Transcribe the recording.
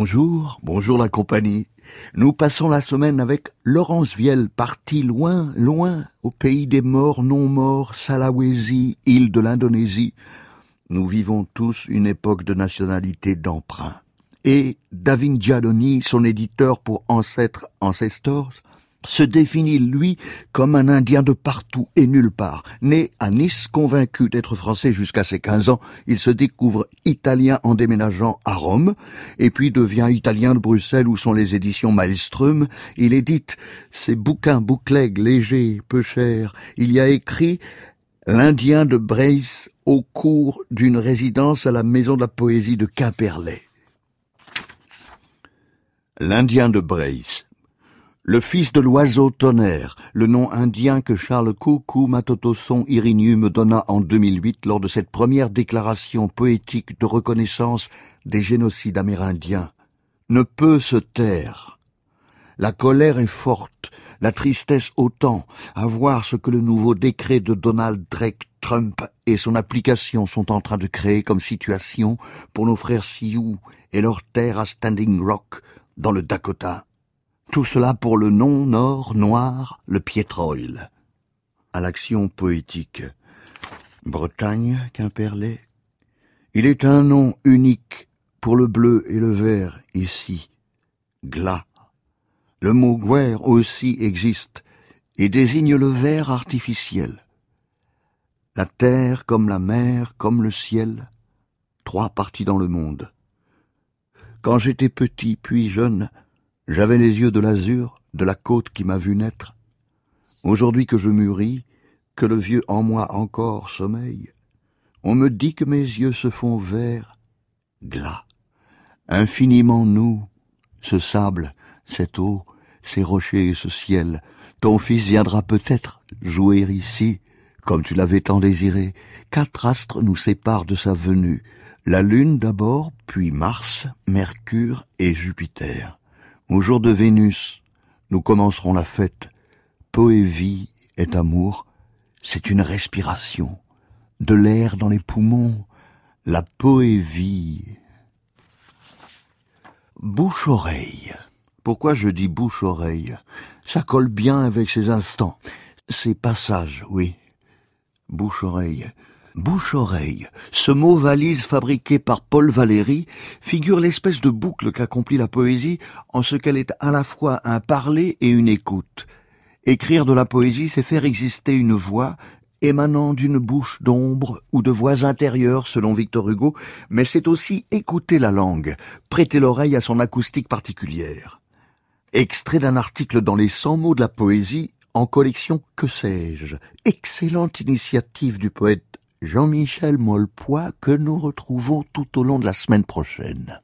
Bonjour, bonjour la compagnie. Nous passons la semaine avec Laurence Vielle, parti loin, loin, au pays des morts non morts, Salawesi, île de l'Indonésie. Nous vivons tous une époque de nationalité d'emprunt. Et David Giannoni, son éditeur pour Ancêtres Ancestors, se définit, lui, comme un Indien de partout et nulle part. Né à Nice, convaincu d'être français jusqu'à ses 15 ans, il se découvre italien en déménageant à Rome, et puis devient italien de Bruxelles où sont les éditions Maelström. Il édite ses bouquins bouclègues, légers, peu chers. Il y a écrit L'Indien de Brace au cours d'une résidence à la Maison de la Poésie de Quimperlé. L'Indien de Brace le fils de l'oiseau tonnerre, le nom indien que Charles Koukou Matotoson Irinu me donna en 2008 lors de cette première déclaration poétique de reconnaissance des génocides amérindiens, ne peut se taire. La colère est forte, la tristesse autant, à voir ce que le nouveau décret de Donald Drake Trump et son application sont en train de créer comme situation pour nos frères Sioux et leur terre à Standing Rock, dans le Dakota. Tout cela pour le nom nord noir, le Pietroil. À l'action poétique. Bretagne, Quimperlé. Il est un nom unique pour le bleu et le vert ici. Glas. Le mot guerre aussi existe et désigne le vert artificiel. La terre comme la mer comme le ciel, trois parties dans le monde. Quand j'étais petit puis jeune, j'avais les yeux de l'azur, de la côte qui m'a vu naître. Aujourd'hui que je mûris, que le vieux en moi encore sommeille, on me dit que mes yeux se font verts, glas. Infiniment nous, ce sable, cette eau, ces rochers et ce ciel, ton fils viendra peut-être jouer ici, comme tu l'avais tant désiré. Quatre astres nous séparent de sa venue, la Lune d'abord, puis Mars, Mercure et Jupiter. Au jour de Vénus, nous commencerons la fête. Poévie est amour, c'est une respiration, de l'air dans les poumons, la poévie. Bouche-oreille. Pourquoi je dis bouche-oreille? Ça colle bien avec ces instants, ces passages, oui. Bouche-oreille. Bouche-oreille, ce mot valise fabriqué par Paul Valéry figure l'espèce de boucle qu'accomplit la poésie en ce qu'elle est à la fois un parler et une écoute. Écrire de la poésie, c'est faire exister une voix émanant d'une bouche d'ombre ou de voix intérieures selon Victor Hugo, mais c'est aussi écouter la langue, prêter l'oreille à son acoustique particulière. Extrait d'un article dans les 100 mots de la poésie en collection Que sais-je? Excellente initiative du poète Jean-Michel Molpois que nous retrouvons tout au long de la semaine prochaine.